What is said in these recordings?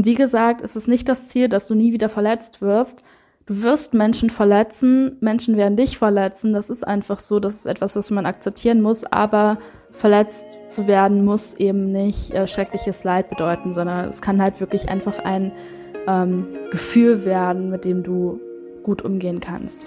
Und wie gesagt, es ist nicht das Ziel, dass du nie wieder verletzt wirst. Du wirst Menschen verletzen, Menschen werden dich verletzen. Das ist einfach so, das ist etwas, was man akzeptieren muss. Aber verletzt zu werden muss eben nicht äh, schreckliches Leid bedeuten, sondern es kann halt wirklich einfach ein ähm, Gefühl werden, mit dem du gut umgehen kannst.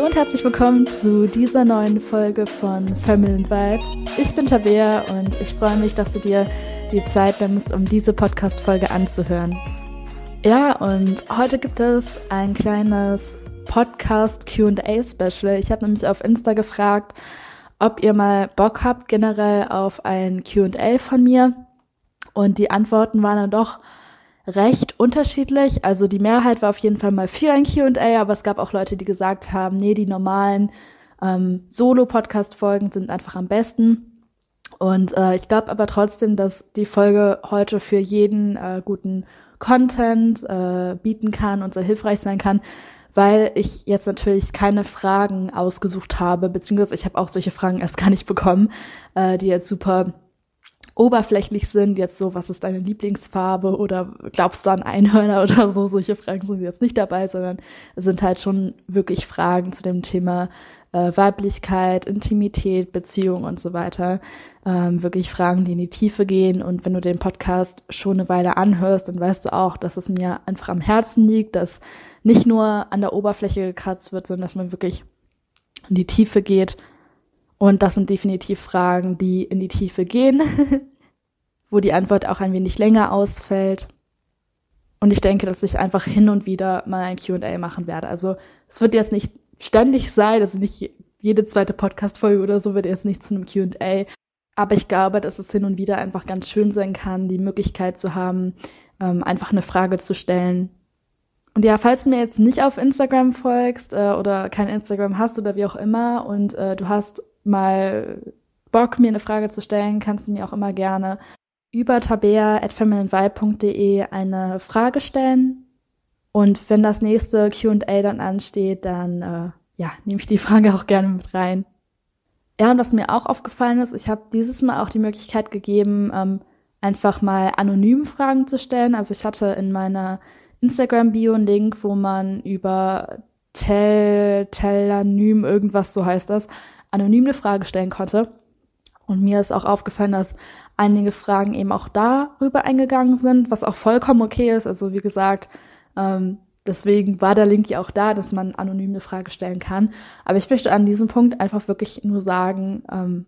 Hallo und herzlich willkommen zu dieser neuen Folge von Family Vibe. Ich bin Tabea und ich freue mich, dass du dir die Zeit nimmst, um diese Podcast-Folge anzuhören. Ja, und heute gibt es ein kleines Podcast QA-Special. Ich habe nämlich auf Insta gefragt, ob ihr mal Bock habt generell auf ein QA von mir. Und die Antworten waren dann doch recht unterschiedlich. Also die Mehrheit war auf jeden Fall mal für ein QA, aber es gab auch Leute, die gesagt haben, nee, die normalen ähm, Solo-Podcast-Folgen sind einfach am besten. Und äh, ich glaube aber trotzdem, dass die Folge heute für jeden äh, guten Content äh, bieten kann und sehr hilfreich sein kann, weil ich jetzt natürlich keine Fragen ausgesucht habe, beziehungsweise ich habe auch solche Fragen erst gar nicht bekommen, äh, die jetzt super oberflächlich sind, jetzt so, was ist deine Lieblingsfarbe oder glaubst du an Einhörner oder so, solche Fragen sind jetzt nicht dabei, sondern es sind halt schon wirklich Fragen zu dem Thema äh, Weiblichkeit, Intimität, Beziehung und so weiter. Ähm, wirklich Fragen, die in die Tiefe gehen. Und wenn du den Podcast schon eine Weile anhörst, dann weißt du auch, dass es mir einfach am Herzen liegt, dass nicht nur an der Oberfläche gekratzt wird, sondern dass man wirklich in die Tiefe geht und das sind definitiv Fragen, die in die Tiefe gehen, wo die Antwort auch ein wenig länger ausfällt. Und ich denke, dass ich einfach hin und wieder mal ein QA machen werde. Also es wird jetzt nicht ständig sein, also nicht jede zweite Podcast-Folge oder so wird jetzt nicht zu einem QA. Aber ich glaube, dass es hin und wieder einfach ganz schön sein kann, die Möglichkeit zu haben, ähm, einfach eine Frage zu stellen. Und ja, falls du mir jetzt nicht auf Instagram folgst äh, oder kein Instagram hast oder wie auch immer und äh, du hast mal Bock, mir eine Frage zu stellen, kannst du mir auch immer gerne über tabea.femininevibe.de eine Frage stellen. Und wenn das nächste QA dann ansteht, dann äh, ja, nehme ich die Frage auch gerne mit rein. Ja, und was mir auch aufgefallen ist, ich habe dieses Mal auch die Möglichkeit gegeben, ähm, einfach mal anonym Fragen zu stellen. Also ich hatte in meiner Instagram-Bio einen Link, wo man über Tel, Telanym, irgendwas so heißt das, anonym eine Frage stellen konnte. Und mir ist auch aufgefallen, dass einige Fragen eben auch darüber eingegangen sind, was auch vollkommen okay ist. Also wie gesagt, ähm, deswegen war der Link ja auch da, dass man anonym eine Frage stellen kann. Aber ich möchte an diesem Punkt einfach wirklich nur sagen, ähm,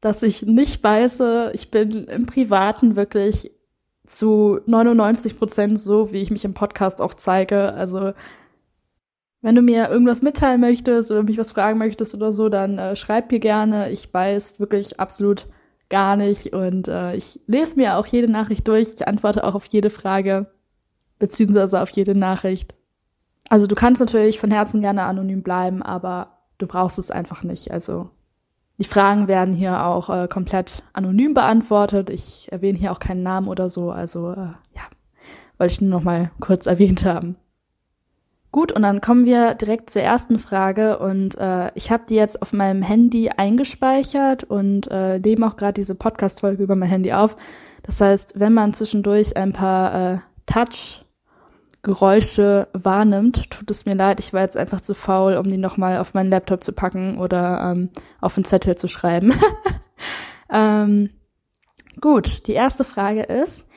dass ich nicht beiße. Ich bin im Privaten wirklich zu 99 Prozent so, wie ich mich im Podcast auch zeige. Also wenn du mir irgendwas mitteilen möchtest oder mich was fragen möchtest oder so, dann äh, schreib mir gerne. Ich weiß wirklich absolut gar nicht und äh, ich lese mir auch jede Nachricht durch. Ich antworte auch auf jede Frage beziehungsweise auf jede Nachricht. Also du kannst natürlich von Herzen gerne anonym bleiben, aber du brauchst es einfach nicht. Also die Fragen werden hier auch äh, komplett anonym beantwortet. Ich erwähne hier auch keinen Namen oder so. Also äh, ja, wollte ich nur noch mal kurz erwähnt haben. Gut, und dann kommen wir direkt zur ersten Frage und äh, ich habe die jetzt auf meinem Handy eingespeichert und äh, nehme auch gerade diese Podcast-Folge über mein Handy auf. Das heißt, wenn man zwischendurch ein paar äh, Touch-Geräusche wahrnimmt, tut es mir leid, ich war jetzt einfach zu faul, um die nochmal auf meinen Laptop zu packen oder ähm, auf einen Zettel zu schreiben. ähm, gut, die erste Frage ist,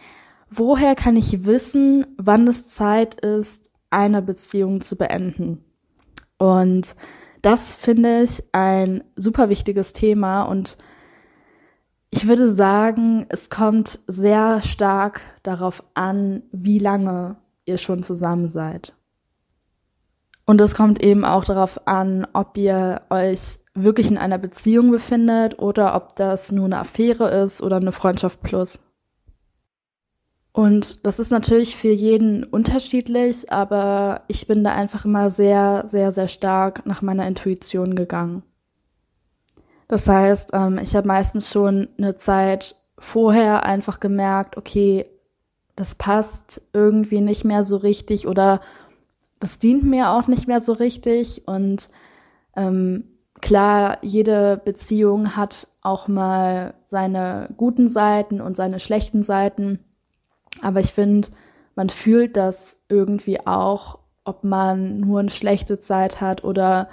woher kann ich wissen, wann es Zeit ist, eine Beziehung zu beenden. Und das finde ich ein super wichtiges Thema und ich würde sagen, es kommt sehr stark darauf an, wie lange ihr schon zusammen seid. Und es kommt eben auch darauf an, ob ihr euch wirklich in einer Beziehung befindet oder ob das nur eine Affäre ist oder eine Freundschaft plus. Und das ist natürlich für jeden unterschiedlich, aber ich bin da einfach immer sehr, sehr, sehr stark nach meiner Intuition gegangen. Das heißt, ähm, ich habe meistens schon eine Zeit vorher einfach gemerkt, okay, das passt irgendwie nicht mehr so richtig oder das dient mir auch nicht mehr so richtig und Ähm, klar, jede Beziehung hat auch mal seine guten Seiten und seine schlechten Seiten. Aber ich finde, man fühlt das irgendwie auch, ob man nur eine schlechte Zeit hat oder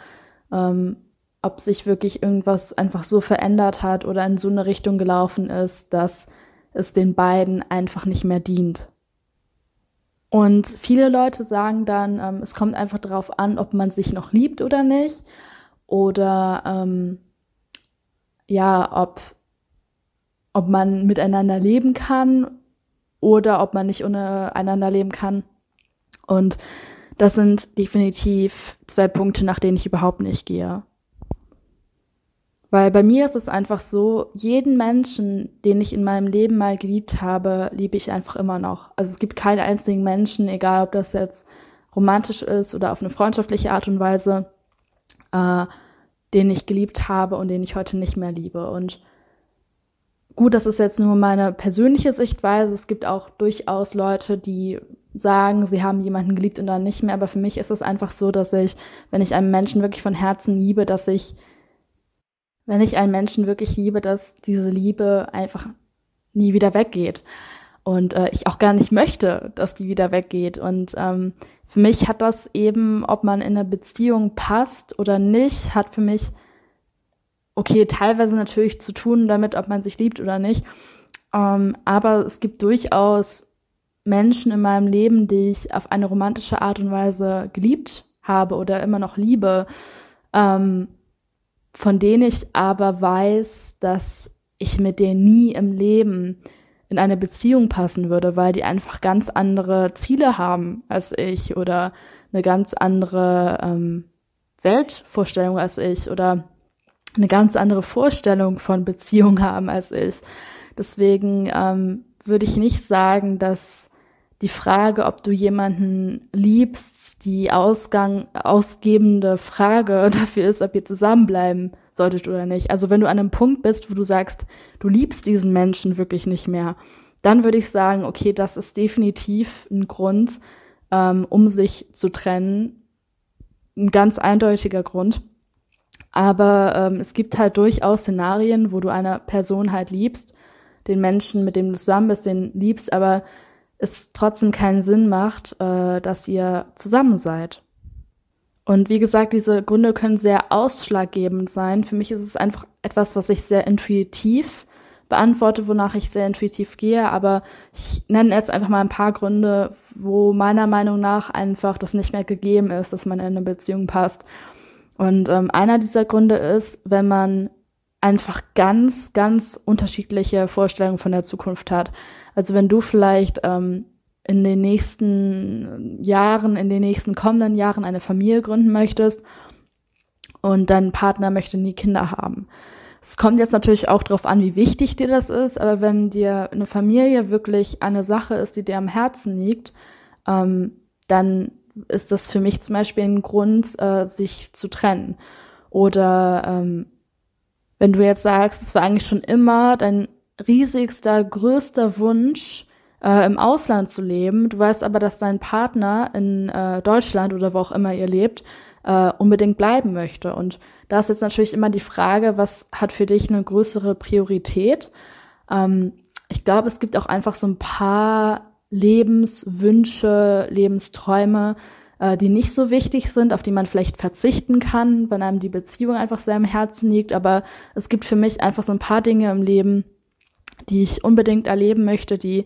ähm, ob sich wirklich irgendwas einfach so verändert hat oder in so eine Richtung gelaufen ist, dass es den beiden einfach nicht mehr dient. Und viele Leute sagen dann, ähm, es kommt einfach darauf an, ob man sich noch liebt oder nicht. Oder ähm, ja, ob, ob man miteinander leben kann oder ob man nicht ohne einander leben kann. Und das sind definitiv zwei Punkte, nach denen ich überhaupt nicht gehe. Weil bei mir ist es einfach so, jeden Menschen, den ich in meinem Leben mal geliebt habe, liebe ich einfach immer noch. Also es gibt keinen einzigen Menschen, egal ob das jetzt romantisch ist oder auf eine freundschaftliche Art und Weise, äh, den ich geliebt habe und den ich heute nicht mehr liebe. Und gut, das ist jetzt nur meine persönliche Sichtweise. Es gibt auch durchaus Leute, die sagen, sie haben jemanden geliebt und dann nicht mehr. Aber für mich ist es einfach so, dass ich, wenn ich einen Menschen wirklich von Herzen liebe, dass ich wenn ich einen Menschen wirklich liebe, dass diese Liebe einfach nie wieder weggeht. Und äh, ich auch gar nicht möchte, dass die wieder weggeht. Und ähm, für mich hat das eben, ob man in einer Beziehung passt oder nicht, hat für mich, okay, teilweise natürlich zu tun damit, ob man sich liebt oder nicht. Ähm, aber es gibt durchaus Menschen in meinem Leben, die ich auf eine romantische Art und Weise geliebt habe oder immer noch liebe. Ähm, von denen ich aber weiß, dass ich mit denen nie im Leben in eine Beziehung passen würde, weil die einfach ganz andere Ziele haben als ich oder eine ganz andere ähm, Weltvorstellung als ich oder eine ganz andere Vorstellung von Beziehung haben als ich. Deswegen ähm, würde ich nicht sagen, dass die Frage, ob du jemanden liebst, die Ausgang, ausgebende Frage dafür ist, ob ihr zusammenbleiben solltet oder nicht. Also wenn du an einem Punkt bist, wo du sagst, du liebst diesen Menschen wirklich nicht mehr, dann würde ich sagen, okay, das ist definitiv ein Grund, ähm, um sich zu trennen. Ein ganz eindeutiger Grund. Aber ähm, es gibt halt durchaus Szenarien, wo du eine Person halt liebst, den Menschen, mit dem du zusammen bist, den liebst, aber es trotzdem keinen Sinn macht, äh, dass ihr zusammen seid. Und wie gesagt, diese Gründe können sehr ausschlaggebend sein. Für mich ist es einfach etwas, was ich sehr intuitiv beantworte, wonach ich sehr intuitiv gehe. Aber ich nenne jetzt einfach mal ein paar Gründe, wo meiner Meinung nach einfach das nicht mehr gegeben ist, dass man in eine Beziehung passt. Und ähm, einer dieser Gründe ist, wenn man einfach ganz, ganz unterschiedliche Vorstellungen von der Zukunft hat. Also wenn du vielleicht ähm, in den nächsten Jahren, in den nächsten kommenden Jahren eine Familie gründen möchtest und dein Partner möchte nie Kinder haben. Es kommt jetzt natürlich auch darauf an, wie wichtig dir das ist, aber wenn dir eine Familie wirklich eine Sache ist, die dir am Herzen liegt, ähm, dann ist das für mich zum Beispiel ein Grund, äh, sich zu trennen. Oder ähm, wenn du jetzt sagst, es war eigentlich schon immer dein riesigster, größter Wunsch, äh, im Ausland zu leben, du weißt aber, dass dein Partner in äh, Deutschland oder wo auch immer ihr lebt, äh, unbedingt bleiben möchte. Und da ist jetzt natürlich immer die Frage, was hat für dich eine größere Priorität? Ähm, ich glaube, es gibt auch einfach so ein paar Lebenswünsche, Lebensträume, äh, die nicht so wichtig sind, auf die man vielleicht verzichten kann, wenn einem die Beziehung einfach sehr am Herzen liegt. Aber es gibt für mich einfach so ein paar Dinge im Leben, die ich unbedingt erleben möchte, die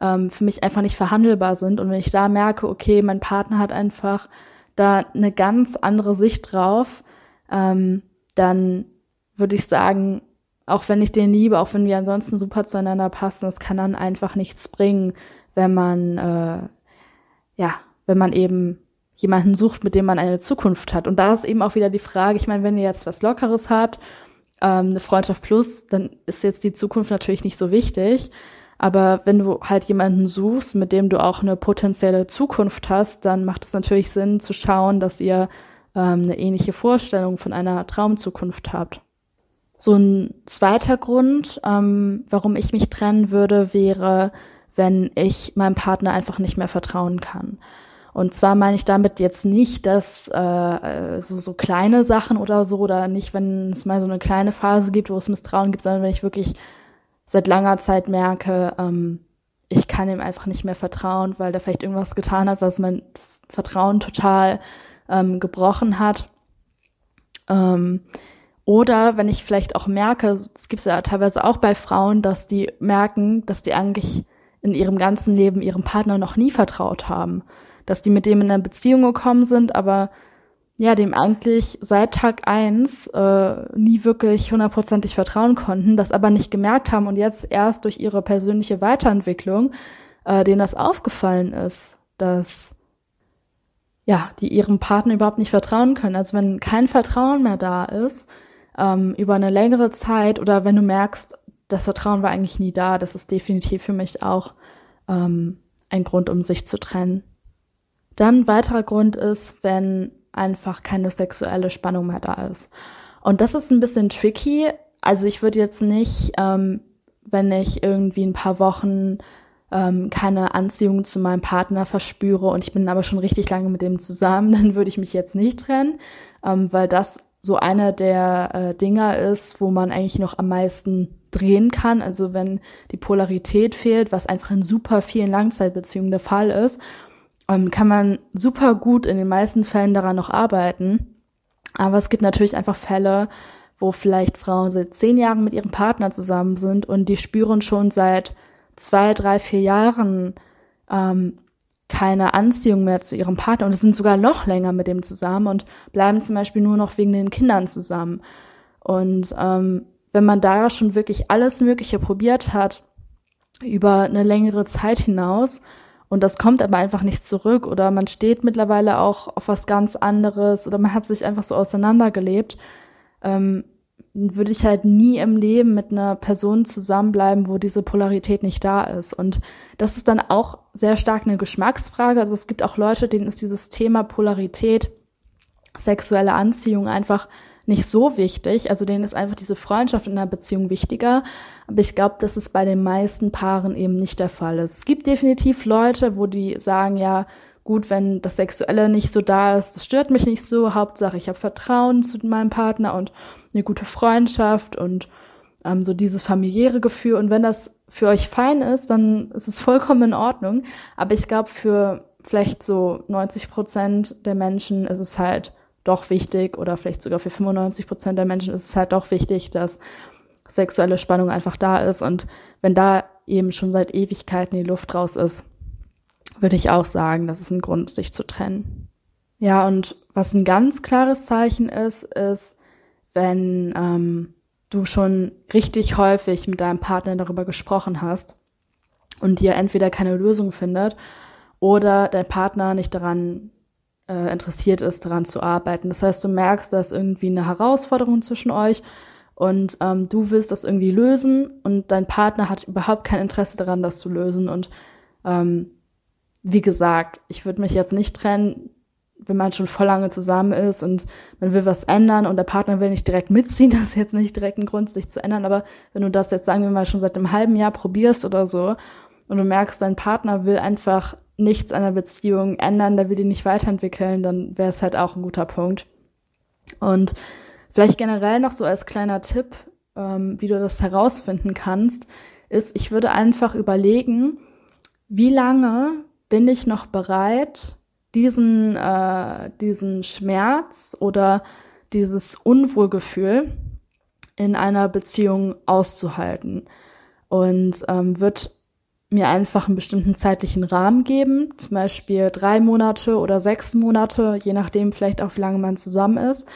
ähm, für mich einfach nicht verhandelbar sind. Und wenn ich da merke, okay, mein Partner hat einfach da eine ganz andere Sicht drauf, ähm, dann würde ich sagen, auch wenn ich den liebe, auch wenn wir ansonsten super zueinander passen, es kann dann einfach nichts bringen, wenn man äh, ja, wenn man eben jemanden sucht, mit dem man eine Zukunft hat. Und da ist eben auch wieder die Frage, ich meine, wenn ihr jetzt was Lockeres habt, ähm, eine Freundschaft plus, dann ist jetzt die Zukunft natürlich nicht so wichtig. Aber wenn du halt jemanden suchst, mit dem du auch eine potenzielle Zukunft hast, dann macht es natürlich Sinn zu schauen, dass ihr ähm, eine ähnliche Vorstellung von einer Traumzukunft habt. So ein zweiter Grund, ähm, warum ich mich trennen würde, wäre, wenn ich meinem Partner einfach nicht mehr vertrauen kann. Und zwar meine ich damit jetzt nicht, dass äh, so, so kleine Sachen oder so, oder nicht, wenn es mal so eine kleine Phase gibt, wo es Misstrauen gibt, sondern wenn ich wirklich seit langer Zeit merke, ähm, ich kann ihm einfach nicht mehr vertrauen, weil der vielleicht irgendwas getan hat, was mein Vertrauen total ähm, gebrochen hat. Ähm, oder wenn ich vielleicht auch merke, es gibt es ja teilweise auch bei Frauen, dass die merken, dass die eigentlich in ihrem ganzen Leben ihrem Partner noch nie vertraut haben dass die mit dem in eine Beziehung gekommen sind, aber ja, dem eigentlich seit Tag eins äh, nie wirklich hundertprozentig vertrauen konnten, das aber nicht gemerkt haben und jetzt erst durch ihre persönliche Weiterentwicklung äh, denen das aufgefallen ist, dass ja, die ihrem Partner überhaupt nicht vertrauen können. Also wenn kein Vertrauen mehr da ist, ähm, über eine längere Zeit oder wenn du merkst, das Vertrauen war eigentlich nie da, das ist definitiv für mich auch ähm, ein Grund, um sich zu trennen. Dann weiterer Grund ist, wenn einfach keine sexuelle Spannung mehr da ist. Und das ist ein bisschen tricky. Also ich würde jetzt nicht, ähm, wenn ich irgendwie ein paar Wochen ähm, keine Anziehung zu meinem Partner verspüre und ich bin aber schon richtig lange mit dem zusammen, dann würde ich mich jetzt nicht trennen, ähm, weil das so einer der äh, Dinger ist, wo man eigentlich noch am meisten drehen kann. Also wenn die Polarität fehlt, was einfach in super vielen Langzeitbeziehungen der Fall ist ähm, kann man super gut in den meisten Fällen daran noch arbeiten. Aber es gibt natürlich einfach Fälle, wo vielleicht Frauen seit zehn Jahren mit ihrem Partner zusammen sind und die spüren schon seit zwei, drei, vier Jahren ähm, keine Anziehung mehr zu ihrem Partner und sind sogar noch länger mit dem zusammen und bleiben zum Beispiel nur noch wegen den Kindern zusammen. Und ähm, wenn man da schon wirklich alles Mögliche probiert hat, über eine längere Zeit hinaus, und das kommt aber einfach nicht zurück oder man steht mittlerweile auch auf was ganz anderes oder man hat sich einfach so auseinandergelebt, ähm, würde ich halt nie im Leben mit einer Person zusammenbleiben, wo diese Polarität nicht da ist. Und das ist dann auch sehr stark eine Geschmacksfrage. Also es gibt auch Leute, denen ist dieses Thema Polarität, sexuelle Anziehung einfach nicht so wichtig. Also denen ist einfach diese Freundschaft in der Beziehung wichtiger. Aber ich glaube, dass es bei den meisten Paaren eben nicht der Fall ist. Es gibt definitiv Leute, wo die sagen, ja, gut, wenn das Sexuelle nicht so da ist, das stört mich nicht so. Hauptsache, ich habe Vertrauen zu meinem Partner und eine gute Freundschaft und ähm, so dieses familiäre Gefühl. Und wenn das für euch fein ist, dann ist es vollkommen in Ordnung. Aber ich glaube, für vielleicht so 90 Prozent der Menschen ist es halt doch wichtig oder vielleicht sogar für 95 Prozent der Menschen ist es halt doch wichtig, dass sexuelle Spannung einfach da ist. Und wenn da eben schon seit Ewigkeiten die Luft raus ist, würde ich auch sagen, das ist ein Grund, sich zu trennen. Ja, und was ein ganz klares Zeichen ist, ist, wenn ähm, du schon richtig häufig mit deinem Partner darüber gesprochen hast und dir entweder keine Lösung findet oder dein Partner nicht daran äh, interessiert ist, daran zu arbeiten. Das heißt, du merkst, da ist irgendwie eine Herausforderung zwischen euch und ähm, du willst das irgendwie lösen und dein Partner hat überhaupt kein Interesse daran, das zu lösen. Und ähm, wie gesagt, ich würde mich jetzt nicht trennen, wenn man schon voll lange zusammen ist und man will was ändern und der Partner will nicht direkt mitziehen, das ist jetzt nicht direkt ein Grund, sich zu ändern. Aber wenn du das jetzt, sagen wir mal, schon seit einem halben Jahr probierst oder so und du merkst, dein Partner will einfach nichts an der Beziehung ändern, der will die nicht weiterentwickeln, dann wäre es halt auch ein guter Punkt. Und vielleicht generell noch so als kleiner Tipp, ähm, wie du das herausfinden kannst, ist, ich würde einfach überlegen, wie lange bin ich noch bereit, diesen, äh, diesen Schmerz oder dieses Unwohlgefühl in einer Beziehung auszuhalten. Und ähm, wird mir einfach einen bestimmten zeitlichen Rahmen geben, zum Beispiel drei Monate oder sechs Monate, je nachdem vielleicht auch, wie lange man zusammen ist.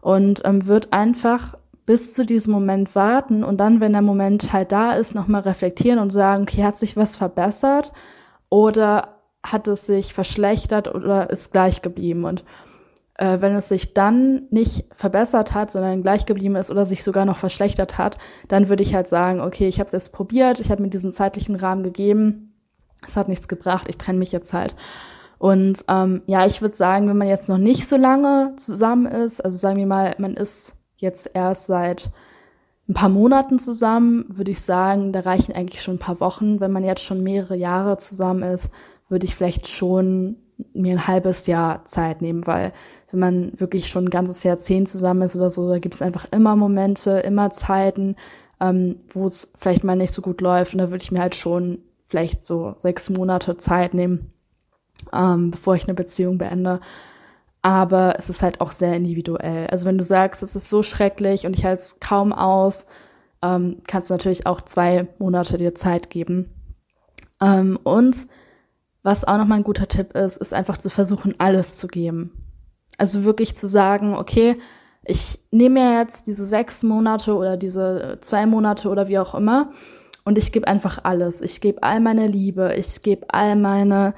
Und ähm, wird einfach bis zu diesem Moment warten und dann, wenn der Moment halt da ist, nochmal reflektieren und sagen, okay, hat sich was verbessert oder hat es sich verschlechtert oder ist gleich geblieben? Und äh, wenn es sich dann nicht verbessert hat, sondern gleich geblieben ist oder sich sogar noch verschlechtert hat, dann würde ich halt sagen, okay, ich habe es jetzt probiert, ich habe mir diesen zeitlichen Rahmen gegeben, es hat nichts gebracht, ich trenne mich jetzt halt. Und ähm, ja, ich würde sagen, wenn man jetzt noch nicht so lange zusammen ist, also sagen wir mal, man ist jetzt erst seit ein paar Monaten zusammen, würde ich sagen, da reichen eigentlich schon ein paar Wochen. Wenn man jetzt schon mehrere Jahre zusammen ist, würde ich vielleicht schon mir ein halbes Jahr Zeit nehmen, weil wenn man wirklich schon ein ganzes Jahrzehnt zusammen ist oder so, da gibt es einfach immer Momente, immer Zeiten, ähm, wo es vielleicht mal nicht so gut läuft. Und da würde ich mir halt schon vielleicht so sechs Monate Zeit nehmen, ähm, bevor ich eine Beziehung beende. Aber es ist halt auch sehr individuell. Also wenn du sagst, es ist so schrecklich und ich halte es kaum aus, ähm, kannst du natürlich auch zwei Monate dir Zeit geben. Ähm, und was auch nochmal ein guter Tipp ist, ist einfach zu versuchen, alles zu geben. Also wirklich zu sagen, okay, ich nehme mir jetzt diese sechs Monate oder diese zwei Monate oder wie auch immer und ich gebe einfach alles. Ich gebe all meine Liebe, ich gebe all meine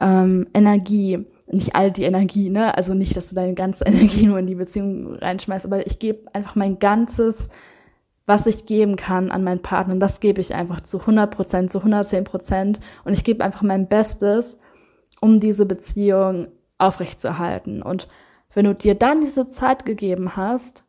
ähm, Energie. Nicht all die Energie, ne? Also nicht, dass du deine ganze Energie nur in die Beziehung reinschmeißt, aber ich gebe einfach mein ganzes, was ich geben kann an meinen Partner. Das gebe ich einfach zu 100 Prozent, zu 110 Prozent. Und ich gebe einfach mein Bestes, um diese Beziehung aufrechtzuerhalten. Und wenn du dir dann diese Zeit gegeben hast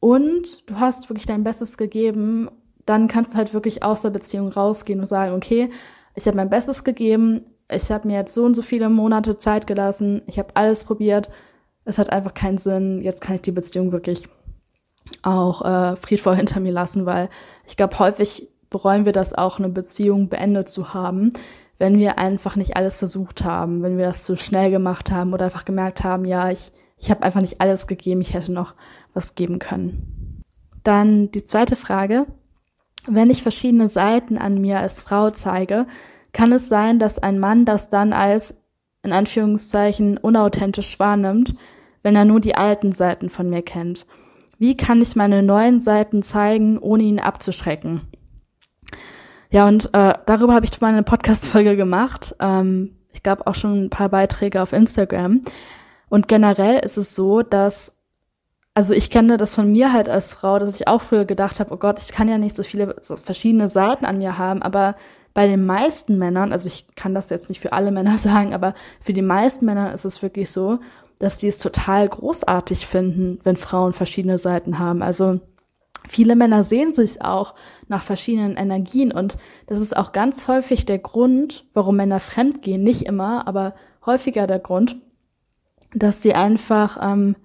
und du hast wirklich dein Bestes gegeben, dann kannst du halt wirklich aus der Beziehung rausgehen und sagen, okay, ich habe mein Bestes gegeben, ich habe mir jetzt so und so viele Monate Zeit gelassen, ich habe alles probiert, es hat einfach keinen Sinn, jetzt kann ich die Beziehung wirklich auch äh, friedvoll hinter mir lassen, weil ich glaube, häufig bereuen wir das auch, eine Beziehung beendet zu haben, wenn wir einfach nicht alles versucht haben, wenn wir das zu schnell gemacht haben oder einfach gemerkt haben, ja, ich ich habe einfach nicht alles gegeben, ich hätte noch was geben können. Dann die zweite Frage. Wenn ich verschiedene Seiten an mir als Frau zeige, kann es sein, dass ein Mann das dann als in Anführungszeichen unauthentisch wahrnimmt, wenn er nur die alten Seiten von mir kennt. Wie kann ich meine neuen Seiten zeigen, ohne ihn abzuschrecken? Ja, und äh, darüber habe ich mal eine Podcast-Folge gemacht. Ähm, ich glaube auch schon ein paar Beiträge auf Instagram. Und generell ist es so, dass, also ich kenne das von mir halt als Frau, dass ich auch früher gedacht habe, oh Gott, ich kann ja nicht so viele verschiedene Seiten an mir haben, aber bei den meisten Männern, also ich kann das jetzt nicht für alle Männer sagen, aber für die meisten Männer ist es wirklich so, dass die es total großartig finden, wenn Frauen verschiedene Seiten haben. Also viele Männer sehen sich auch nach verschiedenen Energien und das ist auch ganz häufig der Grund, warum Männer fremdgehen. Nicht immer, aber häufiger der Grund, dass sie einfach, ähm,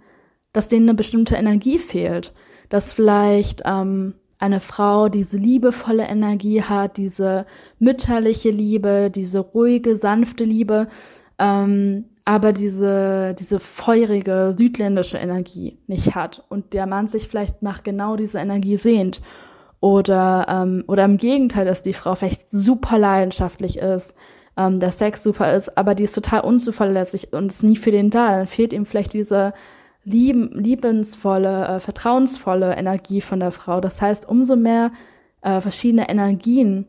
dass denen eine bestimmte Energie fehlt, dass vielleicht ähm, eine Frau diese liebevolle Energie hat, diese mütterliche Liebe, diese ruhige, sanfte Liebe, ähm, aber diese, diese feurige, südländische Energie nicht hat und der Mann sich vielleicht nach genau dieser Energie sehnt. Oder, ähm, oder im Gegenteil, dass die Frau vielleicht super leidenschaftlich ist, ähm, der Sex super ist, aber die ist total unzuverlässig und ist nie für den da. Dann fehlt ihm vielleicht diese lieben, liebensvolle, äh, vertrauensvolle Energie von der Frau. Das heißt, umso mehr äh, verschiedene Energien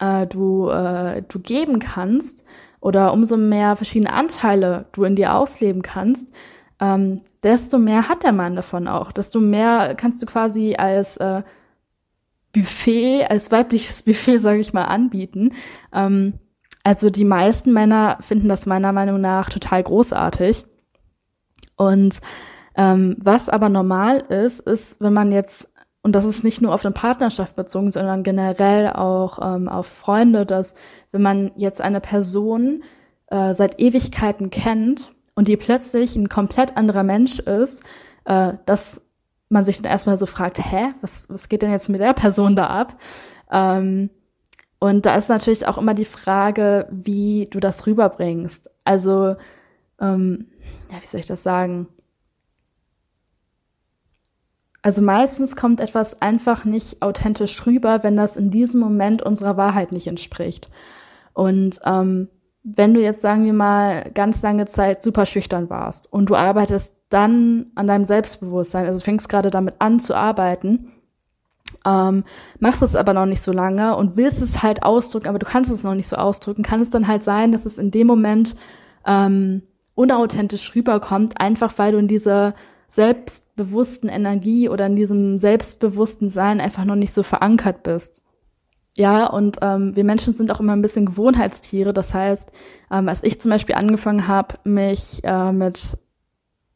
äh, du, äh, du geben kannst oder umso mehr verschiedene Anteile du in dir ausleben kannst, ähm, desto mehr hat der Mann davon auch. Desto mehr kannst du quasi als äh, Buffet, als weibliches Buffet, sage ich mal, anbieten. Ähm, also die meisten Männer finden das meiner Meinung nach total großartig. Und ähm, was aber normal ist, ist, wenn man jetzt, und das ist nicht nur auf eine Partnerschaft bezogen, sondern generell auch ähm, auf Freunde, dass wenn man jetzt eine Person äh, seit Ewigkeiten kennt und die plötzlich ein komplett anderer Mensch ist, äh, dass man sich dann erstmal so fragt, hä, was, was geht denn jetzt mit der Person da ab? Ähm, und da ist natürlich auch immer die Frage, wie du das rüberbringst. Also, ähm, ja, wie soll ich das sagen? Also meistens kommt etwas einfach nicht authentisch rüber, wenn das in diesem Moment unserer Wahrheit nicht entspricht. Und ähm, wenn du jetzt, sagen wir mal, ganz lange Zeit super schüchtern warst und du arbeitest dann an deinem Selbstbewusstsein, also fängst gerade damit an zu arbeiten, ähm, machst es aber noch nicht so lange und willst es halt ausdrücken, aber du kannst es noch nicht so ausdrücken, kann es dann halt sein, dass es in dem Moment ähm, unauthentisch rüberkommt, einfach weil du in dieser selbstbewussten Energie oder in diesem selbstbewussten Sein einfach noch nicht so verankert bist. Ja, und ähm, wir Menschen sind auch immer ein bisschen Gewohnheitstiere. Das heißt, ähm, als ich zum Beispiel angefangen habe, mich äh, mit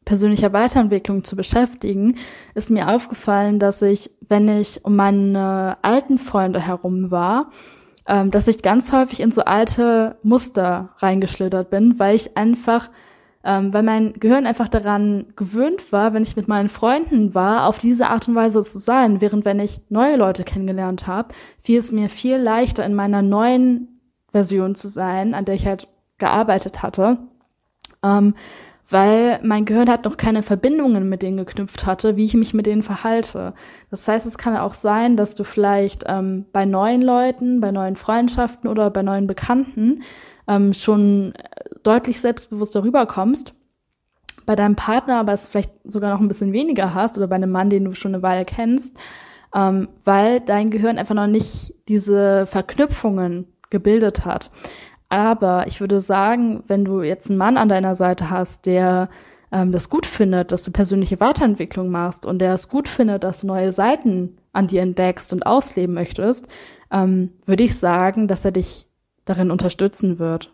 persönlicher Weiterentwicklung zu beschäftigen, ist mir aufgefallen, dass ich, wenn ich um meine alten Freunde herum war, ähm, dass ich ganz häufig in so alte Muster reingeschlittert bin, weil ich einfach, ähm, weil mein Gehirn einfach daran gewöhnt war, wenn ich mit meinen Freunden war, auf diese Art und Weise zu sein, während wenn ich neue Leute kennengelernt habe, fiel es mir viel leichter in meiner neuen Version zu sein, an der ich halt gearbeitet hatte. Ähm, weil mein Gehirn hat noch keine Verbindungen mit denen geknüpft hatte, wie ich mich mit denen verhalte. Das heißt, es kann auch sein, dass du vielleicht ähm, bei neuen Leuten, bei neuen Freundschaften oder bei neuen Bekannten ähm, schon deutlich selbstbewusst darüber kommst. Bei deinem Partner aber es vielleicht sogar noch ein bisschen weniger hast oder bei einem Mann, den du schon eine Weile kennst, ähm, weil dein Gehirn einfach noch nicht diese Verknüpfungen gebildet hat. Aber ich würde sagen, wenn du jetzt einen Mann an deiner Seite hast, der ähm, das gut findet, dass du persönliche Weiterentwicklung machst und der es gut findet, dass du neue Seiten an dir entdeckst und ausleben möchtest, ähm, würde ich sagen, dass er dich darin unterstützen wird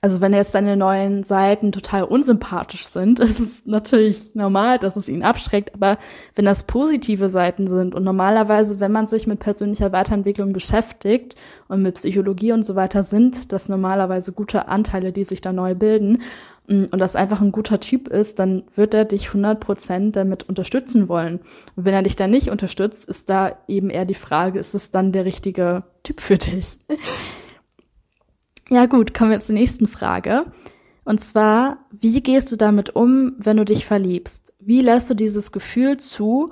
also wenn jetzt deine neuen Seiten total unsympathisch sind, ist es natürlich normal, dass es ihn abschreckt, aber wenn das positive Seiten sind und normalerweise, wenn man sich mit persönlicher Weiterentwicklung beschäftigt und mit Psychologie und so weiter, sind das normalerweise gute Anteile, die sich da neu bilden mm, und das einfach ein guter Typ ist, dann wird er dich 100% damit unterstützen wollen. Und wenn er dich da nicht unterstützt, ist da eben eher die Frage, ist es dann der richtige Typ für dich? Ja gut, kommen wir zur nächsten Frage. Und zwar, wie gehst du damit um, wenn du dich verliebst? Wie lässt du dieses Gefühl zu,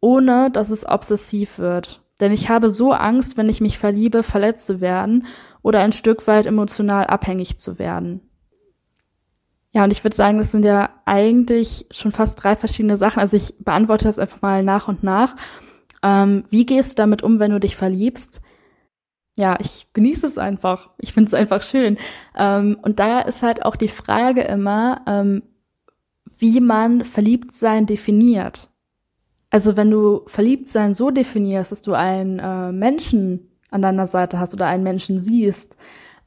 ohne dass es obsessiv wird? Denn ich habe so Angst, wenn ich mich verliebe, verletzt zu werden oder ein Stück weit emotional abhängig zu werden. Ja, und ich würde sagen, das sind ja eigentlich schon fast drei verschiedene Sachen. Also ich beantworte das einfach mal nach und nach. Ähm, wie gehst du damit um, wenn du dich verliebst? Ja, ich genieße es einfach. Ich finde es einfach schön. Ähm, und da ist halt auch die Frage immer, ähm, wie man verliebt sein definiert. Also wenn du verliebt sein so definierst, dass du einen äh, Menschen an deiner Seite hast oder einen Menschen siehst,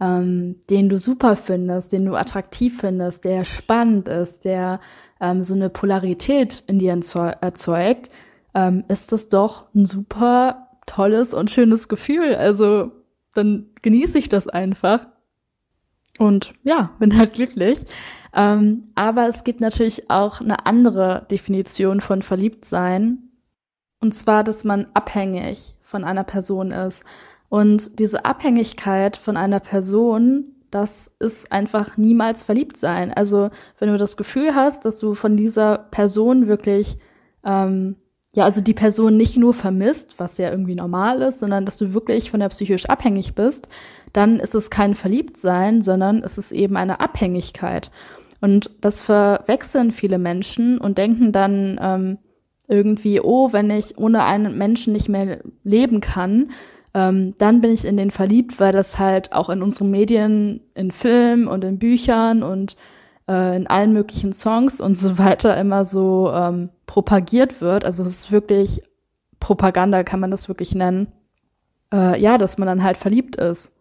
ähm, den du super findest, den du attraktiv findest, der spannend ist, der ähm, so eine Polarität in dir erzeugt, ähm, ist das doch ein super tolles und schönes Gefühl. Also dann genieße ich das einfach. Und ja, bin halt glücklich. Ähm, aber es gibt natürlich auch eine andere Definition von Verliebtsein. Und zwar, dass man abhängig von einer Person ist. Und diese Abhängigkeit von einer Person, das ist einfach niemals verliebt sein. Also wenn du das Gefühl hast, dass du von dieser Person wirklich ähm, ja, also die Person nicht nur vermisst, was ja irgendwie normal ist, sondern dass du wirklich von der psychisch abhängig bist, dann ist es kein Verliebtsein, sondern es ist eben eine Abhängigkeit. Und das verwechseln viele Menschen und denken dann ähm, irgendwie, oh, wenn ich ohne einen Menschen nicht mehr leben kann, ähm, dann bin ich in den verliebt, weil das halt auch in unseren Medien, in Filmen und in Büchern und äh, in allen möglichen Songs und so weiter immer so ähm, propagiert wird. Also es ist wirklich Propaganda, kann man das wirklich nennen. Äh, ja, dass man dann halt verliebt ist.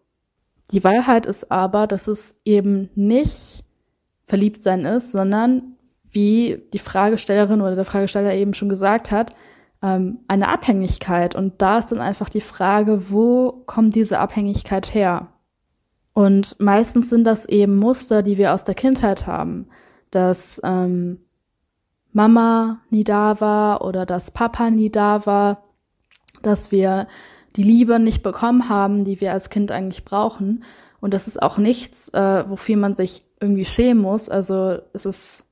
Die Wahrheit ist aber, dass es eben nicht verliebt sein ist, sondern wie die Fragestellerin oder der Fragesteller eben schon gesagt hat, ähm, eine Abhängigkeit. Und da ist dann einfach die Frage, wo kommt diese Abhängigkeit her? Und meistens sind das eben Muster, die wir aus der Kindheit haben, dass ähm, Mama nie da war oder dass Papa nie da war, dass wir die Liebe nicht bekommen haben, die wir als Kind eigentlich brauchen. Und das ist auch nichts, äh, wofür man sich irgendwie schämen muss. Also es ist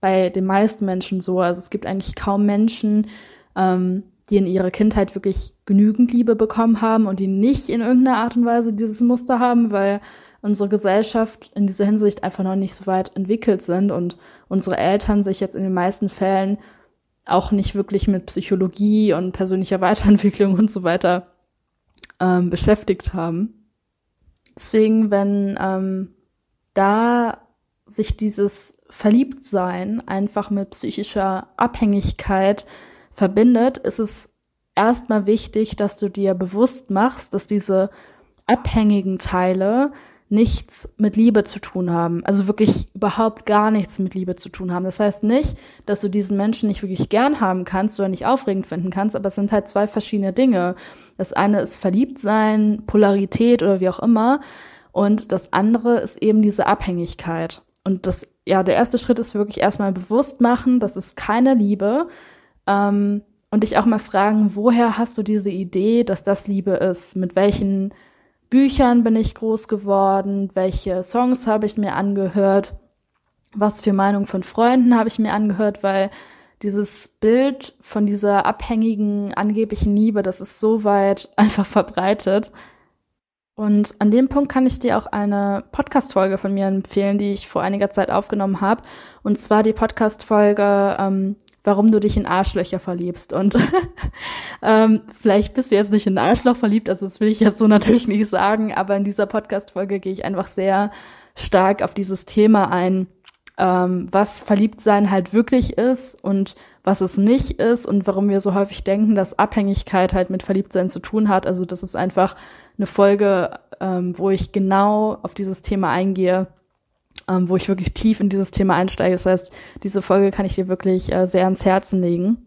bei den meisten Menschen so. Also es gibt eigentlich kaum Menschen, ähm, die in ihrer Kindheit wirklich genügend Liebe bekommen haben und die nicht in irgendeiner Art und Weise dieses Muster haben, weil unsere Gesellschaft in dieser Hinsicht einfach noch nicht so weit entwickelt sind und unsere Eltern sich jetzt in den meisten Fällen auch nicht wirklich mit Psychologie und persönlicher Weiterentwicklung und so weiter ähm, beschäftigt haben. Deswegen, wenn ähm, da sich dieses Verliebtsein einfach mit psychischer Abhängigkeit verbindet, ist es erstmal wichtig, dass du dir bewusst machst, dass diese abhängigen Teile nichts mit Liebe zu tun haben. Also wirklich überhaupt gar nichts mit Liebe zu tun haben. Das heißt nicht, dass du diesen Menschen nicht wirklich gern haben kannst oder nicht aufregend finden kannst, aber es sind halt zwei verschiedene Dinge. Das eine ist Verliebtsein, Polarität oder wie auch immer. Und das andere ist eben diese Abhängigkeit. Und das, ja, der erste Schritt ist wirklich erstmal bewusst machen, das ist keine Liebe. Ähm, und dich auch mal fragen, woher hast du diese Idee, dass das Liebe ist? Mit welchen Büchern bin ich groß geworden? Welche Songs habe ich mir angehört? Was für Meinung von Freunden habe ich mir angehört? Weil dieses Bild von dieser abhängigen, angeblichen Liebe, das ist so weit einfach verbreitet. Und an dem Punkt kann ich dir auch eine Podcast-Folge von mir empfehlen, die ich vor einiger Zeit aufgenommen habe. Und zwar die Podcast-Folge ähm, warum du dich in Arschlöcher verliebst. Und ähm, vielleicht bist du jetzt nicht in Arschloch verliebt, also das will ich jetzt so natürlich nicht sagen, aber in dieser Podcast-Folge gehe ich einfach sehr stark auf dieses Thema ein, ähm, was Verliebtsein halt wirklich ist und was es nicht ist und warum wir so häufig denken, dass Abhängigkeit halt mit Verliebtsein zu tun hat. Also das ist einfach eine Folge, ähm, wo ich genau auf dieses Thema eingehe ähm, wo ich wirklich tief in dieses Thema einsteige. Das heißt, diese Folge kann ich dir wirklich äh, sehr ans Herzen legen.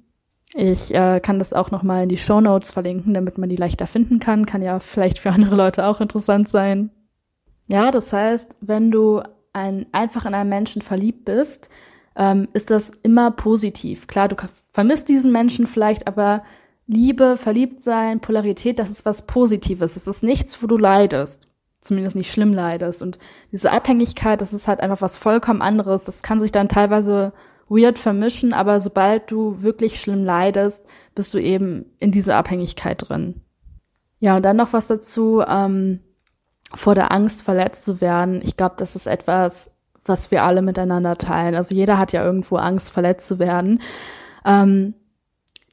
Ich äh, kann das auch nochmal in die Show Notes verlinken, damit man die leichter finden kann. Kann ja vielleicht für andere Leute auch interessant sein. Ja, das heißt, wenn du ein, einfach in einen Menschen verliebt bist, ähm, ist das immer positiv. Klar, du vermisst diesen Menschen vielleicht, aber Liebe, Verliebtsein, Polarität, das ist was Positives. Es ist nichts, wo du leidest zumindest nicht schlimm leidest. Und diese Abhängigkeit, das ist halt einfach was vollkommen anderes. Das kann sich dann teilweise weird vermischen, aber sobald du wirklich schlimm leidest, bist du eben in dieser Abhängigkeit drin. Ja, und dann noch was dazu, ähm, vor der Angst verletzt zu werden. Ich glaube, das ist etwas, was wir alle miteinander teilen. Also jeder hat ja irgendwo Angst, verletzt zu werden. Ähm,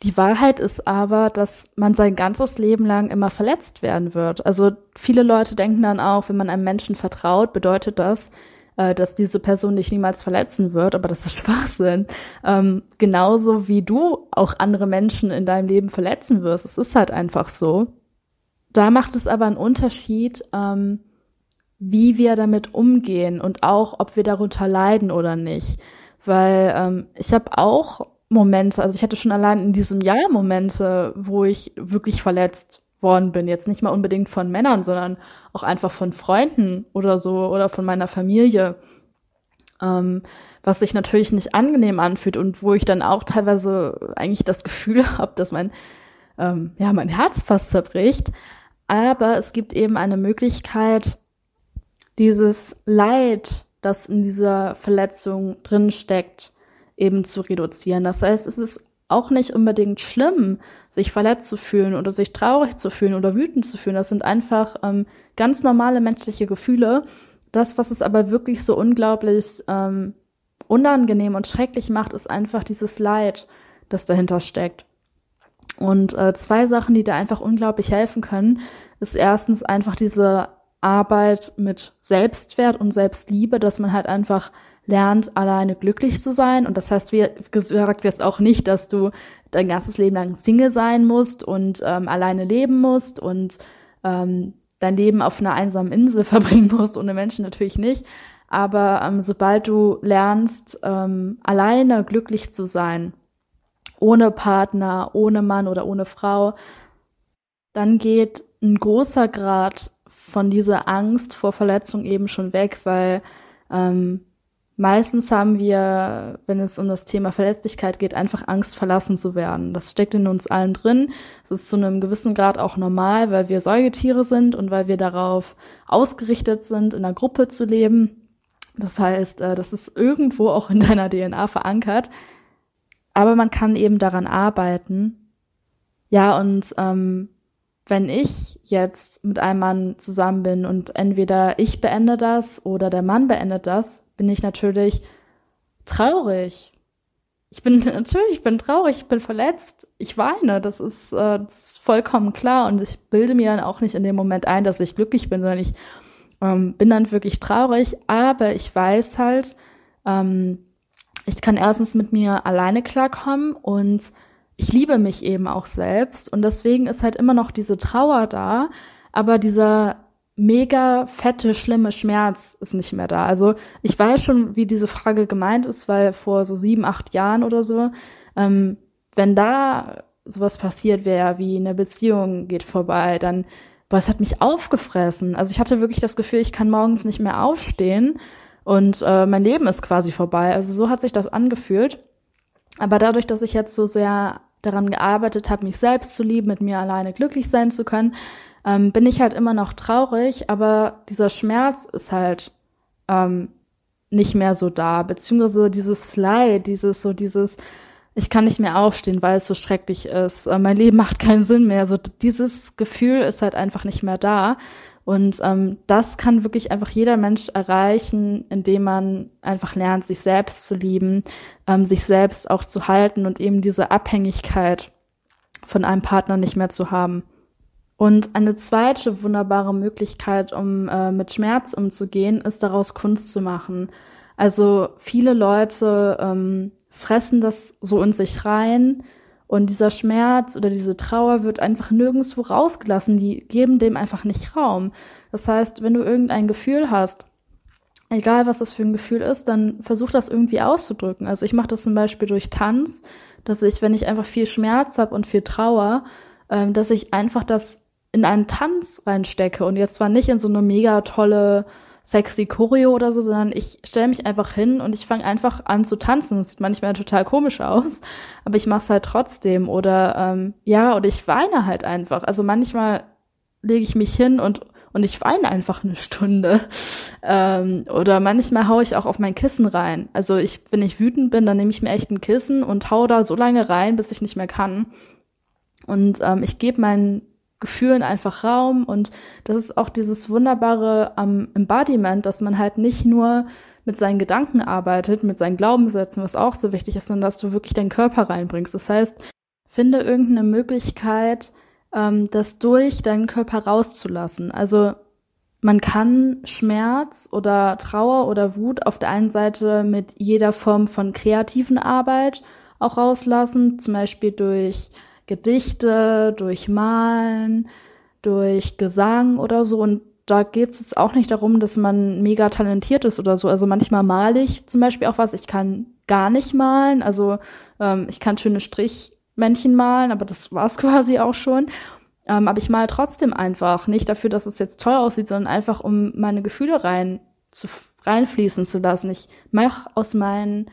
die Wahrheit ist aber, dass man sein ganzes Leben lang immer verletzt werden wird. Also viele Leute denken dann auch, wenn man einem Menschen vertraut, bedeutet das, äh, dass diese Person dich niemals verletzen wird, aber das ist Schwachsinn. Ähm, genauso wie du auch andere Menschen in deinem Leben verletzen wirst. Es ist halt einfach so. Da macht es aber einen Unterschied, ähm, wie wir damit umgehen und auch, ob wir darunter leiden oder nicht. Weil ähm, ich habe auch Momente, also ich hatte schon allein in diesem Jahr Momente, wo ich wirklich verletzt worden bin. Jetzt nicht mal unbedingt von Männern, sondern auch einfach von Freunden oder so oder von meiner Familie. Ähm, was sich natürlich nicht angenehm anfühlt und wo ich dann auch teilweise eigentlich das Gefühl habe, dass mein, ähm, ja, mein Herz fast zerbricht. Aber es gibt eben eine Möglichkeit, dieses Leid, das in dieser Verletzung drin steckt, eben zu reduzieren. Das heißt, es ist auch nicht unbedingt schlimm, sich verletzt zu fühlen oder sich traurig zu fühlen oder wütend zu fühlen. Das sind einfach ähm, ganz normale menschliche Gefühle. Das, was es aber wirklich so unglaublich ähm, unangenehm und schrecklich macht, ist einfach dieses Leid, das dahinter steckt. Und äh, zwei Sachen, die da einfach unglaublich helfen können, ist erstens einfach diese Arbeit mit Selbstwert und Selbstliebe, dass man halt einfach lernt, alleine glücklich zu sein. Und das heißt, wie gesagt, jetzt auch nicht, dass du dein ganzes Leben lang Single sein musst und ähm, alleine leben musst und ähm, dein Leben auf einer einsamen Insel verbringen musst, ohne Menschen natürlich nicht. Aber ähm, sobald du lernst, ähm, alleine glücklich zu sein, ohne Partner, ohne Mann oder ohne Frau, dann geht ein großer Grad von dieser Angst vor Verletzung eben schon weg, weil ähm, Meistens haben wir, wenn es um das Thema Verletzlichkeit geht, einfach Angst, verlassen zu werden. Das steckt in uns allen drin. Es ist zu einem gewissen Grad auch normal, weil wir Säugetiere sind und weil wir darauf ausgerichtet sind, in einer Gruppe zu leben. Das heißt, äh, das ist irgendwo auch in deiner DNA verankert. Aber man kann eben daran arbeiten. Ja, und ähm, wenn ich jetzt mit einem Mann zusammen bin und entweder ich beende das oder der Mann beendet das, bin ich natürlich traurig. Ich bin natürlich, ich bin traurig, ich bin verletzt, ich weine, das ist, äh, das ist vollkommen klar und ich bilde mir dann auch nicht in dem Moment ein, dass ich glücklich bin, sondern ich ähm, bin dann wirklich traurig, aber ich weiß halt, ähm, ich kann erstens mit mir alleine klarkommen und ich liebe mich eben auch selbst. Und deswegen ist halt immer noch diese Trauer da, aber dieser mega fette, schlimme Schmerz ist nicht mehr da. Also ich weiß schon, wie diese Frage gemeint ist, weil vor so sieben, acht Jahren oder so, ähm, wenn da sowas passiert wäre, wie eine Beziehung geht vorbei, dann, boah, es hat mich aufgefressen. Also ich hatte wirklich das Gefühl, ich kann morgens nicht mehr aufstehen und äh, mein Leben ist quasi vorbei. Also so hat sich das angefühlt. Aber dadurch, dass ich jetzt so sehr daran gearbeitet habe, mich selbst zu lieben, mit mir alleine glücklich sein zu können, ähm, bin ich halt immer noch traurig, aber dieser Schmerz ist halt ähm, nicht mehr so da, beziehungsweise dieses Leid, dieses so dieses, ich kann nicht mehr aufstehen, weil es so schrecklich ist, äh, mein Leben macht keinen Sinn mehr, so dieses Gefühl ist halt einfach nicht mehr da. Und ähm, das kann wirklich einfach jeder Mensch erreichen, indem man einfach lernt, sich selbst zu lieben, ähm, sich selbst auch zu halten und eben diese Abhängigkeit von einem Partner nicht mehr zu haben. Und eine zweite wunderbare Möglichkeit, um äh, mit Schmerz umzugehen, ist daraus Kunst zu machen. Also viele Leute ähm, fressen das so in sich rein und dieser Schmerz oder diese Trauer wird einfach nirgendwo rausgelassen. Die geben dem einfach nicht Raum. Das heißt, wenn du irgendein Gefühl hast, egal was das für ein Gefühl ist, dann versuch das irgendwie auszudrücken. Also ich mache das zum Beispiel durch Tanz, dass ich, wenn ich einfach viel Schmerz habe und viel Trauer, ähm, dass ich einfach das in einen Tanz reinstecke und jetzt zwar nicht in so eine mega tolle sexy Choreo oder so, sondern ich stelle mich einfach hin und ich fange einfach an zu tanzen. Das sieht manchmal total komisch aus, aber ich mache es halt trotzdem. Oder ähm, ja, oder ich weine halt einfach. Also manchmal lege ich mich hin und und ich weine einfach eine Stunde. Ähm, oder manchmal haue ich auch auf mein Kissen rein. Also ich, wenn ich wütend bin, dann nehme ich mir echt ein Kissen und hau da so lange rein, bis ich nicht mehr kann. Und ähm, ich gebe meinen Gefühlen einfach Raum und das ist auch dieses wunderbare am Embodiment, dass man halt nicht nur mit seinen Gedanken arbeitet, mit seinen Glaubenssätzen, was auch so wichtig ist, sondern dass du wirklich deinen Körper reinbringst. Das heißt, finde irgendeine Möglichkeit, ähm, das durch deinen Körper rauszulassen. Also man kann Schmerz oder Trauer oder Wut auf der einen Seite mit jeder Form von kreativen Arbeit auch rauslassen, zum Beispiel durch Gedichte, durch Malen, durch Gesang oder so. Und da geht es jetzt auch nicht darum, dass man mega talentiert ist oder so. Also manchmal male ich zum Beispiel auch was. Ich kann gar nicht malen. Also ähm, ich kann schöne Strichmännchen malen, aber das war's quasi auch schon. Ähm, aber ich male trotzdem einfach. Nicht dafür, dass es jetzt toll aussieht, sondern einfach, um meine Gefühle rein zu, reinfließen zu lassen. Ich mache aus meinen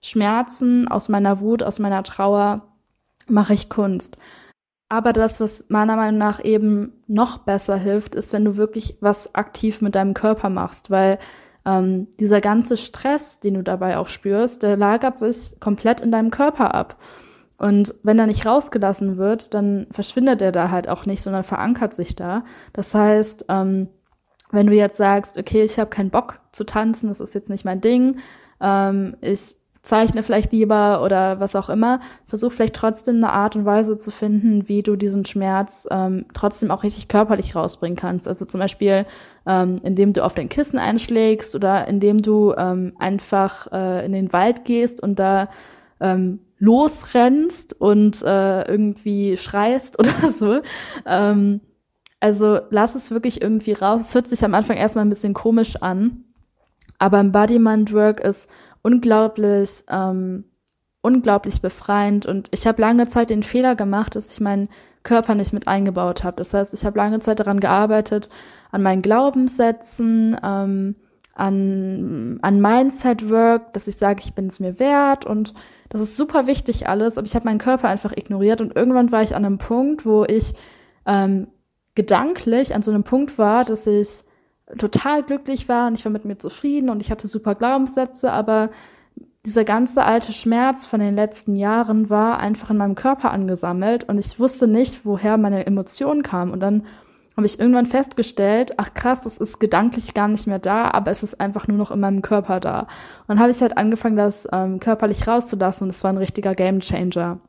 Schmerzen, aus meiner Wut, aus meiner Trauer mache ich Kunst. Aber das, was meiner Meinung nach eben noch besser hilft, ist, wenn du wirklich was aktiv mit deinem Körper machst, weil ähm, dieser ganze Stress, den du dabei auch spürst, der lagert sich komplett in deinem Körper ab. Und wenn er nicht rausgelassen wird, dann verschwindet er da halt auch nicht, sondern verankert sich da. Das heißt, ähm, wenn du jetzt sagst, okay, ich habe keinen Bock zu tanzen, das ist jetzt nicht mein Ding, ähm, ich zeichne vielleicht lieber oder was auch immer, versuch vielleicht trotzdem eine Art und Weise zu finden, wie du diesen Schmerz ähm, trotzdem auch richtig körperlich rausbringen kannst. Also zum Beispiel, ähm, indem du auf dein Kissen einschlägst oder indem du ähm, einfach äh, in den Wald gehst und da ähm, losrennst und äh, irgendwie schreist oder so. Ähm, also lass es wirklich irgendwie raus. Es hört sich am Anfang erstmal ein bisschen komisch an, aber Embodiment Work ist unglaublich, ähm, unglaublich befreiend. Und ich habe lange Zeit den Fehler gemacht, dass ich meinen Körper nicht mit eingebaut habe. Das heißt, ich habe lange Zeit daran gearbeitet, an meinen Glaubenssätzen, ähm, an, an Mindset-Work, dass ich sage, ich bin es mir wert und das ist super wichtig alles, aber ich habe meinen Körper einfach ignoriert und irgendwann war ich an einem Punkt, wo ich ähm, gedanklich an so einem Punkt war, dass ich total glücklich war und ich war mit mir zufrieden und ich hatte super Glaubenssätze, aber dieser ganze alte Schmerz von den letzten Jahren war einfach in meinem Körper angesammelt und ich wusste nicht, woher meine Emotionen kamen. Und dann habe ich irgendwann festgestellt, ach krass, das ist gedanklich gar nicht mehr da, aber es ist einfach nur noch in meinem Körper da. Und dann habe ich halt angefangen, das ähm, körperlich rauszulassen und es war ein richtiger Gamechanger.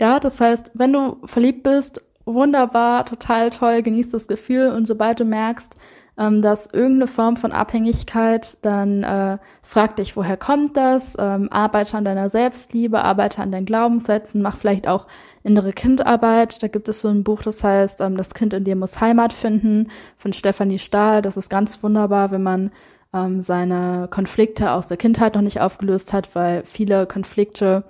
Ja, das heißt, wenn du verliebt bist, wunderbar, total toll, genießt das Gefühl und sobald du merkst, ähm, dass irgendeine Form von Abhängigkeit, dann äh, frag dich, woher kommt das? Ähm, arbeite an deiner Selbstliebe, arbeite an deinen Glaubenssätzen, mach vielleicht auch innere Kindarbeit. Da gibt es so ein Buch, das heißt, ähm, das Kind in dir muss Heimat finden, von Stefanie Stahl. Das ist ganz wunderbar, wenn man ähm, seine Konflikte aus der Kindheit noch nicht aufgelöst hat, weil viele Konflikte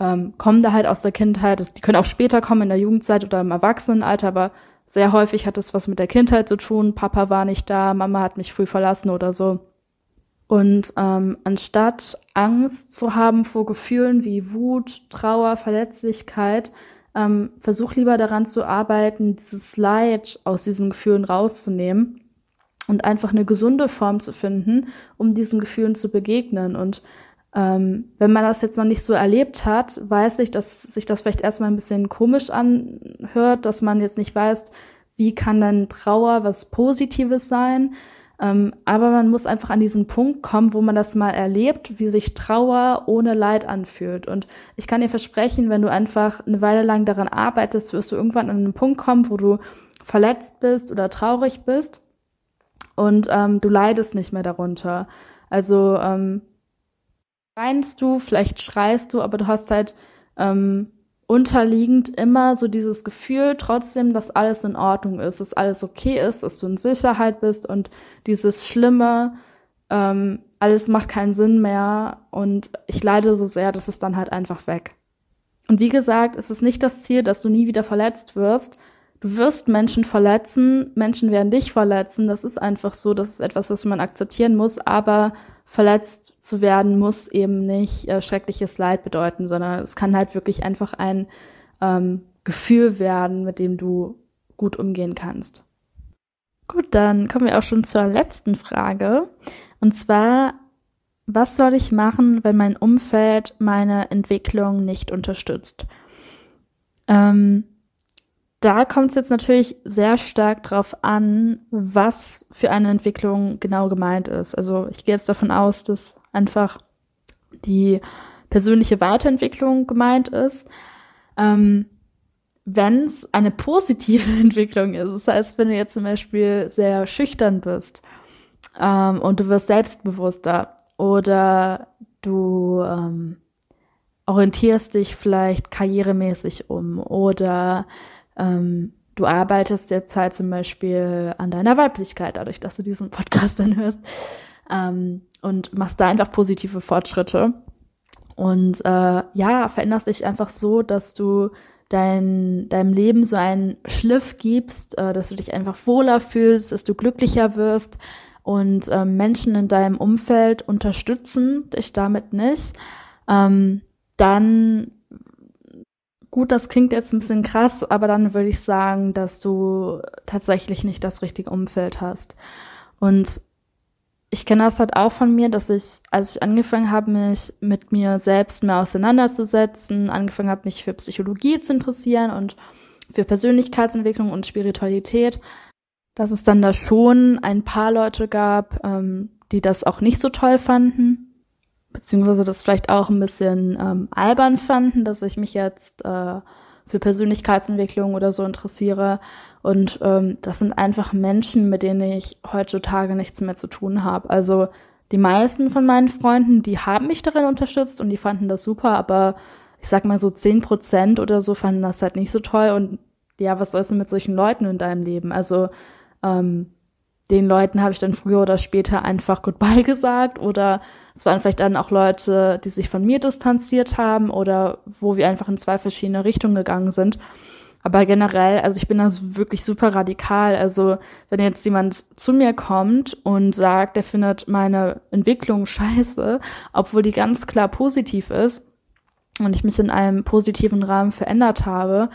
ähm, kommen da halt aus der Kindheit. Die können auch später kommen in der Jugendzeit oder im Erwachsenenalter, aber sehr häufig hat es was mit der Kindheit zu tun. Papa war nicht da, Mama hat mich früh verlassen oder so. Und ähm, anstatt Angst zu haben vor Gefühlen wie Wut, Trauer, Verletzlichkeit, ähm, versuch lieber daran zu arbeiten, dieses Leid aus diesen Gefühlen rauszunehmen und einfach eine gesunde Form zu finden, um diesen Gefühlen zu begegnen. Und ähm, wenn man das jetzt noch nicht so erlebt hat, weiß ich, dass sich das vielleicht erstmal ein bisschen komisch anhört, dass man jetzt nicht weiß, wie kann dann Trauer was Positives sein. Ähm, aber man muss einfach an diesen Punkt kommen, wo man das mal erlebt, wie sich Trauer ohne Leid anfühlt. Und ich kann dir versprechen, wenn du einfach eine Weile lang daran arbeitest, wirst du irgendwann an einen Punkt kommen, wo du verletzt bist oder traurig bist und ähm, du leidest nicht mehr darunter. Also ähm, weinst du, vielleicht schreist du, aber du hast halt ähm, unterliegend immer so dieses Gefühl trotzdem, dass alles in Ordnung ist, dass alles okay ist, dass du in Sicherheit bist und dieses Schlimme, ähm, alles macht keinen Sinn mehr und ich leide so sehr, dass es dann halt einfach weg. Und wie gesagt, es ist nicht das Ziel, dass du nie wieder verletzt wirst. Du wirst Menschen verletzen, Menschen werden dich verletzen, das ist einfach so, das ist etwas, was man akzeptieren muss, aber verletzt zu werden muss eben nicht äh, schreckliches Leid bedeuten, sondern es kann halt wirklich einfach ein ähm, Gefühl werden, mit dem du gut umgehen kannst. Gut, dann kommen wir auch schon zur letzten Frage. Und zwar, was soll ich machen, wenn mein Umfeld meine Entwicklung nicht unterstützt? Ähm, da kommt es jetzt natürlich sehr stark drauf an, was für eine Entwicklung genau gemeint ist. Also ich gehe jetzt davon aus, dass einfach die persönliche Weiterentwicklung gemeint ist. Ähm, wenn es eine positive Entwicklung ist, das heißt, wenn du jetzt zum Beispiel sehr schüchtern bist ähm, und du wirst selbstbewusster oder du ähm, orientierst dich vielleicht karrieremäßig um oder ähm, du arbeitest jetzt halt zum Beispiel an deiner Weiblichkeit, dadurch, dass du diesen Podcast dann hörst ähm, und machst da einfach positive Fortschritte. Und äh, ja, veränderst dich einfach so, dass du dein, deinem Leben so einen Schliff gibst, äh, dass du dich einfach wohler fühlst, dass du glücklicher wirst und äh, Menschen in deinem Umfeld unterstützen dich damit nicht, ähm, dann Gut, das klingt jetzt ein bisschen krass, aber dann würde ich sagen, dass du tatsächlich nicht das richtige Umfeld hast. Und ich kenne das halt auch von mir, dass ich, als ich angefangen habe, mich mit mir selbst mehr auseinanderzusetzen, angefangen habe, mich für Psychologie zu interessieren und für Persönlichkeitsentwicklung und Spiritualität, dass es dann da schon ein paar Leute gab, ähm, die das auch nicht so toll fanden beziehungsweise das vielleicht auch ein bisschen ähm, albern fanden, dass ich mich jetzt äh, für Persönlichkeitsentwicklung oder so interessiere. Und ähm, das sind einfach Menschen, mit denen ich heutzutage nichts mehr zu tun habe. Also die meisten von meinen Freunden, die haben mich darin unterstützt und die fanden das super, aber ich sag mal so zehn Prozent oder so fanden das halt nicht so toll. Und ja, was sollst du mit solchen Leuten in deinem Leben? Also ähm, den Leuten habe ich dann früher oder später einfach Goodbye gesagt oder es waren vielleicht dann auch Leute, die sich von mir distanziert haben oder wo wir einfach in zwei verschiedene Richtungen gegangen sind. Aber generell, also ich bin da wirklich super radikal. Also wenn jetzt jemand zu mir kommt und sagt, der findet meine Entwicklung scheiße, obwohl die ganz klar positiv ist und ich mich in einem positiven Rahmen verändert habe,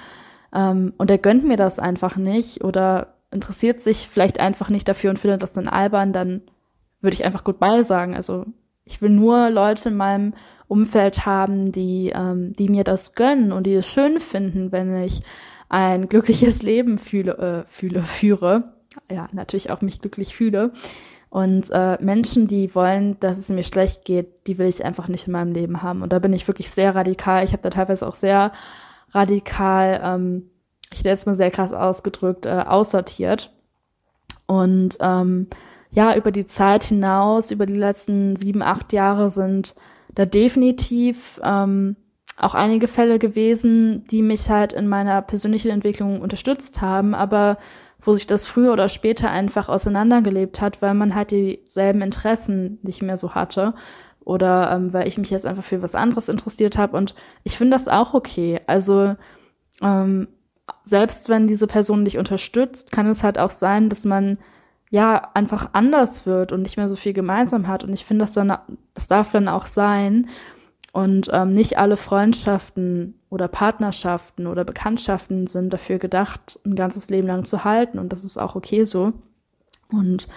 ähm, und er gönnt mir das einfach nicht oder interessiert sich vielleicht einfach nicht dafür und findet das dann albern, dann würde ich einfach Goodbye sagen. Also ich will nur Leute in meinem Umfeld haben, die, ähm, die mir das gönnen und die es schön finden, wenn ich ein glückliches Leben fühle, äh, fühle, führe. Ja, natürlich auch mich glücklich fühle. Und äh, Menschen, die wollen, dass es mir schlecht geht, die will ich einfach nicht in meinem Leben haben. Und da bin ich wirklich sehr radikal. Ich habe da teilweise auch sehr radikal ähm, ich hätte jetzt mal sehr krass ausgedrückt, äh, aussortiert. Und ähm, ja, über die Zeit hinaus, über die letzten sieben, acht Jahre sind da definitiv ähm, auch einige Fälle gewesen, die mich halt in meiner persönlichen Entwicklung unterstützt haben, aber wo sich das früher oder später einfach auseinandergelebt hat, weil man halt dieselben Interessen nicht mehr so hatte oder ähm, weil ich mich jetzt einfach für was anderes interessiert habe und ich finde das auch okay. Also ähm, selbst wenn diese Person dich unterstützt, kann es halt auch sein, dass man ja einfach anders wird und nicht mehr so viel gemeinsam hat und ich finde das das darf dann auch sein und ähm, nicht alle Freundschaften oder Partnerschaften oder Bekanntschaften sind dafür gedacht, ein ganzes Leben lang zu halten. Und das ist auch okay so. Und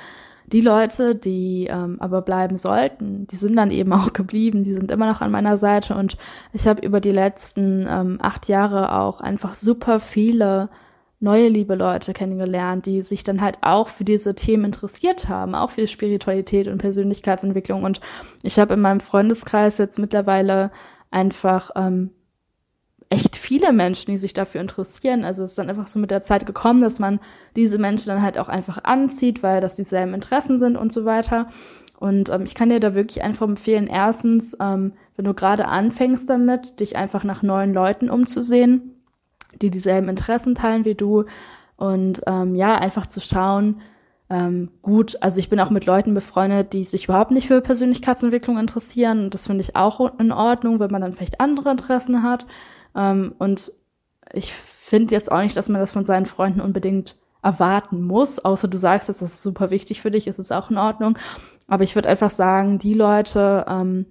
die Leute, die ähm, aber bleiben sollten, die sind dann eben auch geblieben, die sind immer noch an meiner Seite. Und ich habe über die letzten ähm, acht Jahre auch einfach super viele neue liebe Leute kennengelernt, die sich dann halt auch für diese Themen interessiert haben, auch für Spiritualität und Persönlichkeitsentwicklung. Und ich habe in meinem Freundeskreis jetzt mittlerweile einfach ähm, echt viele Menschen, die sich dafür interessieren. Also es ist dann einfach so mit der Zeit gekommen, dass man diese Menschen dann halt auch einfach anzieht, weil das dieselben Interessen sind und so weiter. Und ähm, ich kann dir da wirklich einfach empfehlen, erstens, ähm, wenn du gerade anfängst damit, dich einfach nach neuen Leuten umzusehen die dieselben Interessen teilen wie du. Und ähm, ja, einfach zu schauen, ähm, gut, also ich bin auch mit Leuten befreundet, die sich überhaupt nicht für Persönlichkeitsentwicklung interessieren. Und das finde ich auch in Ordnung, wenn man dann vielleicht andere Interessen hat. Ähm, und ich finde jetzt auch nicht, dass man das von seinen Freunden unbedingt erwarten muss, außer du sagst, dass das super wichtig für dich ist, ist auch in Ordnung. Aber ich würde einfach sagen, die Leute, ähm,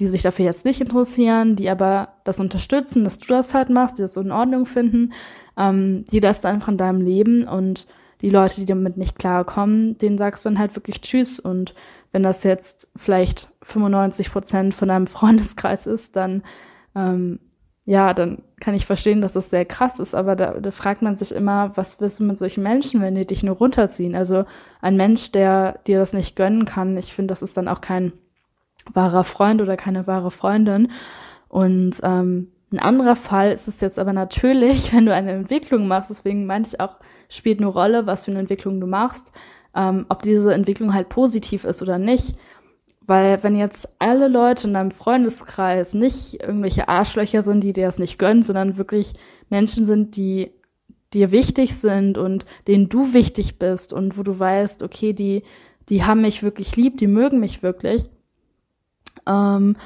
die sich dafür jetzt nicht interessieren, die aber das unterstützen, dass du das halt machst, die das so in Ordnung finden, ähm, die das dann einfach in deinem Leben und die Leute, die damit nicht klarkommen, denen sagst du dann halt wirklich Tschüss. Und wenn das jetzt vielleicht 95 Prozent von deinem Freundeskreis ist, dann ähm, ja, dann kann ich verstehen, dass das sehr krass ist, aber da, da fragt man sich immer, was willst du mit solchen Menschen, wenn die dich nur runterziehen? Also ein Mensch, der dir das nicht gönnen kann, ich finde, das ist dann auch kein wahrer Freund oder keine wahre Freundin. Und ähm, ein anderer Fall ist es jetzt aber natürlich, wenn du eine Entwicklung machst, deswegen meine ich auch, spielt eine Rolle, was für eine Entwicklung du machst, ähm, ob diese Entwicklung halt positiv ist oder nicht. Weil wenn jetzt alle Leute in deinem Freundeskreis nicht irgendwelche Arschlöcher sind, die dir das nicht gönnen, sondern wirklich Menschen sind, die dir wichtig sind und denen du wichtig bist und wo du weißt, okay, die, die haben mich wirklich lieb, die mögen mich wirklich, ähm,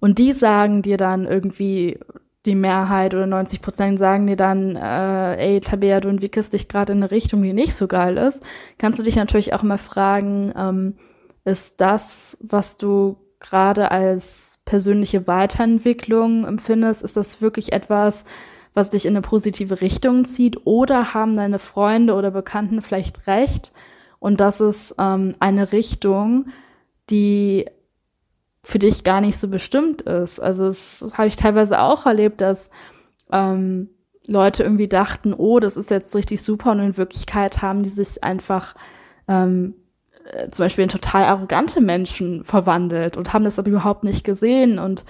und die sagen dir dann irgendwie, die Mehrheit oder 90 Prozent sagen dir dann, äh, ey, Tabea, du entwickelst dich gerade in eine Richtung, die nicht so geil ist, kannst du dich natürlich auch mal fragen, ähm, ist das, was du gerade als persönliche Weiterentwicklung empfindest, ist das wirklich etwas, was dich in eine positive Richtung zieht oder haben deine Freunde oder Bekannten vielleicht recht und das ist ähm, eine Richtung, die für dich gar nicht so bestimmt ist. Also das, das habe ich teilweise auch erlebt, dass ähm, Leute irgendwie dachten, oh, das ist jetzt richtig super und in Wirklichkeit haben die sich einfach ähm, äh, zum Beispiel in total arrogante Menschen verwandelt und haben das aber überhaupt nicht gesehen. Und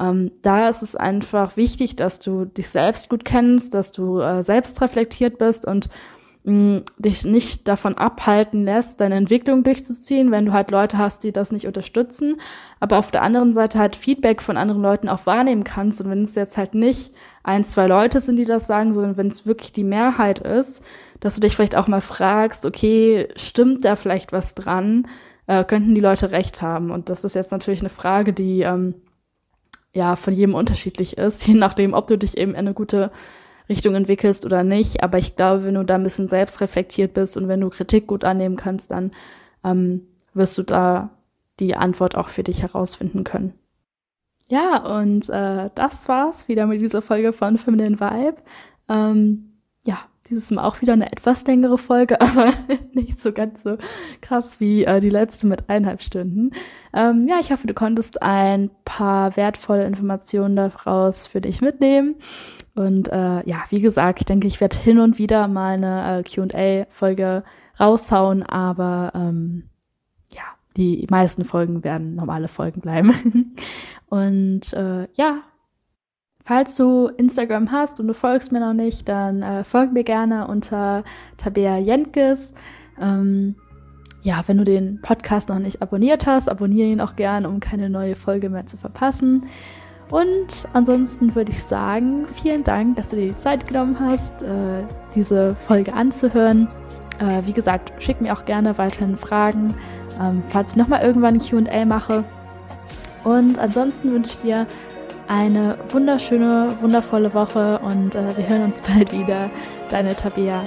ähm, da ist es einfach wichtig, dass du dich selbst gut kennst, dass du äh, selbst reflektiert bist und dich nicht davon abhalten lässt, deine Entwicklung durchzuziehen, wenn du halt Leute hast, die das nicht unterstützen, aber auf der anderen Seite halt Feedback von anderen Leuten auch wahrnehmen kannst und wenn es jetzt halt nicht ein, zwei Leute sind, die das sagen, sondern wenn es wirklich die Mehrheit ist, dass du dich vielleicht auch mal fragst, okay, stimmt da vielleicht was dran? Äh, könnten die Leute recht haben? Und das ist jetzt natürlich eine Frage, die ähm, ja von jedem unterschiedlich ist, je nachdem, ob du dich eben in eine gute Richtung entwickelst oder nicht. Aber ich glaube, wenn du da ein bisschen selbst reflektiert bist und wenn du Kritik gut annehmen kannst, dann ähm, wirst du da die Antwort auch für dich herausfinden können. Ja, und äh, das war's wieder mit dieser Folge von Feminine Vibe. Ähm, ja, dieses Mal auch wieder eine etwas längere Folge, aber nicht so ganz so krass wie äh, die letzte mit eineinhalb Stunden. Ähm, ja, ich hoffe, du konntest ein paar wertvolle Informationen daraus für dich mitnehmen. Und äh, ja, wie gesagt, ich denke, ich werde hin und wieder mal eine äh, QA-Folge raushauen, aber ähm, ja, die meisten Folgen werden normale Folgen bleiben. und äh, ja, falls du Instagram hast und du folgst mir noch nicht, dann äh, folg mir gerne unter Tabea Jenkes. Ähm, ja, wenn du den Podcast noch nicht abonniert hast, abonniere ihn auch gern, um keine neue Folge mehr zu verpassen. Und ansonsten würde ich sagen, vielen Dank, dass du dir die Zeit genommen hast, äh, diese Folge anzuhören. Äh, wie gesagt, schick mir auch gerne weiterhin Fragen, ähm, falls ich nochmal irgendwann ein QA mache. Und ansonsten wünsche ich dir eine wunderschöne, wundervolle Woche und äh, wir hören uns bald wieder. Deine Tabea.